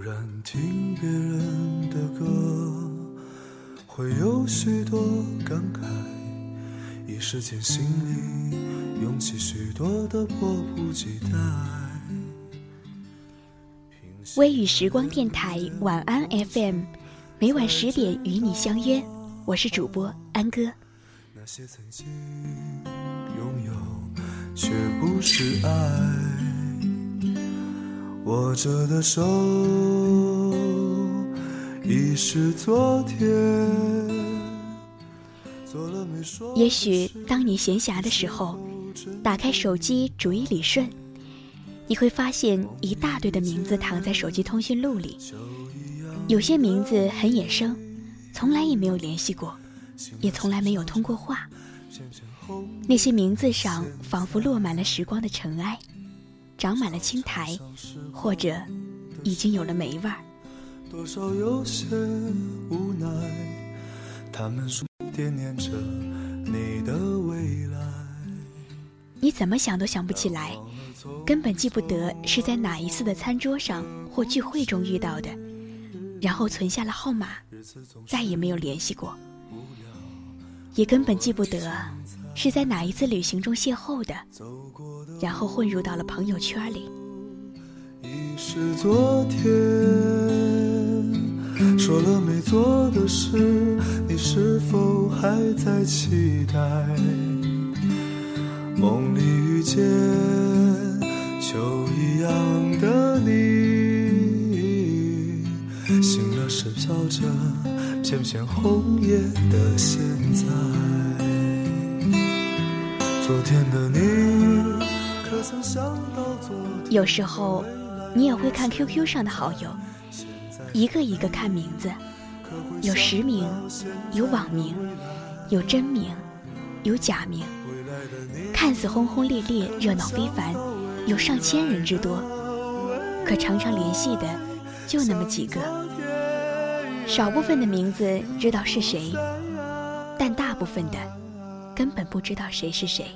然听别人的歌，会有许多感慨，一时间心里涌起许多的迫不及待。微雨时光电台晚安 FM，每晚十点与你相约，我是主播安哥。那些曾经拥有，却不是爱。握着的手，已是昨天。也许当你闲暇的时候，打开手机，逐一理顺。你会发现一大堆的名字躺在手机通讯录里，有些名字很眼生，从来也没有联系过，也从来没有通过话。那些名字上仿佛落满了时光的尘埃，长满了青苔，或者已经有了霉味儿。多少有些无奈，他们说惦念着你的未来。你怎么想都想不起来。根本记不得是在哪一次的餐桌上或聚会中遇到的，然后存下了号码，再也没有联系过。也根本记不得是在哪一次旅行中邂逅的，然后混入到了朋友圈里。已是昨天，说了没做的事，你是否还在期待？梦里遇见。秋一样的你，醒了时飘着片片红叶的现在。昨天的你，可曾想到昨天？有时候，你也会看 QQ 上的好友，一个一个看名字，有实名，有网名，有真名，有假名，看似轰轰烈烈，热闹非凡。有上千人之多，可常常联系的就那么几个。少部分的名字知道是谁，但大部分的根本不知道谁是谁。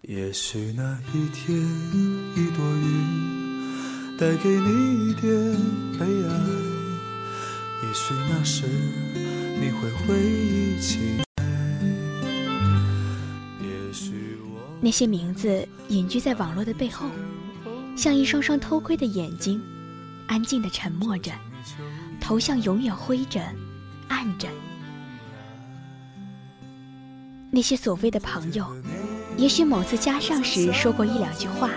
也许那一天，一朵云带给你一点悲哀；也许那时，你会回忆起。也许我那些名字隐居在网络的背后，像一双双偷窥的眼睛，安静的沉默着，头像永远灰着、暗着。那些所谓的朋友，也许某次加上时说过一两句话，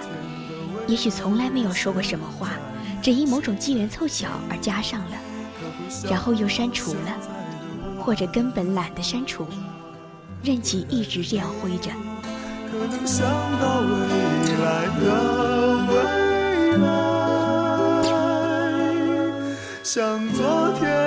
也许从来没有说过什么话，只因某种机缘凑巧而加上了，然后又删除了，或者根本懒得删除，任其一直这样挥着。可能想到未来的未来，像昨天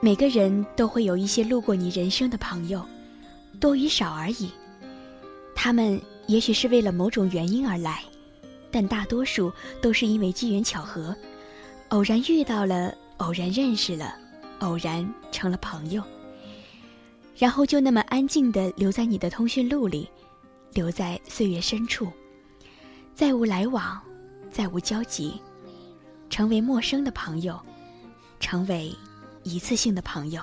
每个人都会有一些路过你人生的朋友，多与少而已。他们也许是为了某种原因而来，但大多数都是因为机缘巧合，偶然遇到了，偶然认识了，偶然成了朋友，然后就那么安静地留在你的通讯录里，留在岁月深处。再无来往，再无交集，成为陌生的朋友，成为一次性的朋友。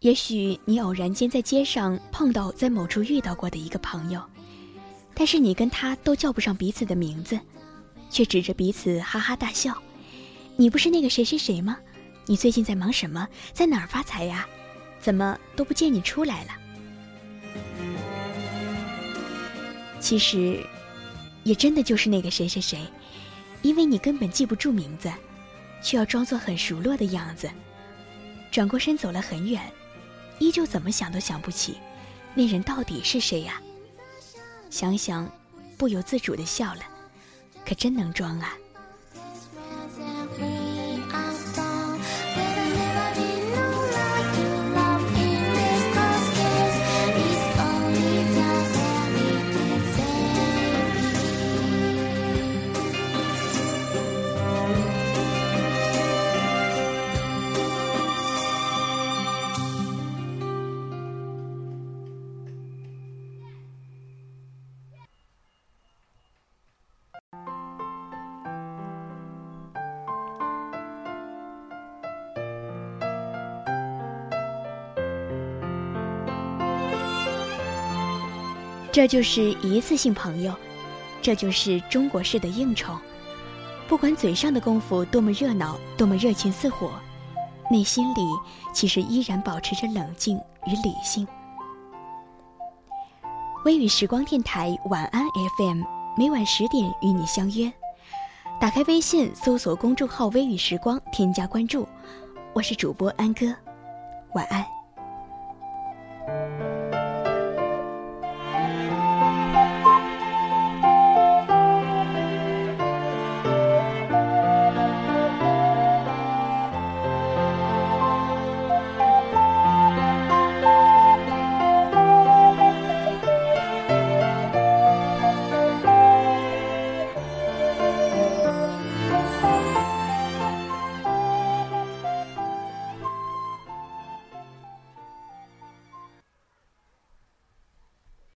也许你偶然间在街上碰到在某处遇到过的一个朋友，但是你跟他都叫不上彼此的名字，却指着彼此哈哈大笑。你不是那个谁谁谁吗？你最近在忙什么？在哪儿发财呀？怎么都不见你出来了？其实，也真的就是那个谁谁谁，因为你根本记不住名字，却要装作很熟络的样子，转过身走了很远。依旧怎么想都想不起，那人到底是谁呀？想想，不由自主的笑了，可真能装啊！这就是一次性朋友，这就是中国式的应酬。不管嘴上的功夫多么热闹，多么热情似火，内心里其实依然保持着冷静与理性。微雨时光电台晚安 FM，每晚十点与你相约。打开微信，搜索公众号“微雨时光”，添加关注。我是主播安哥，晚安。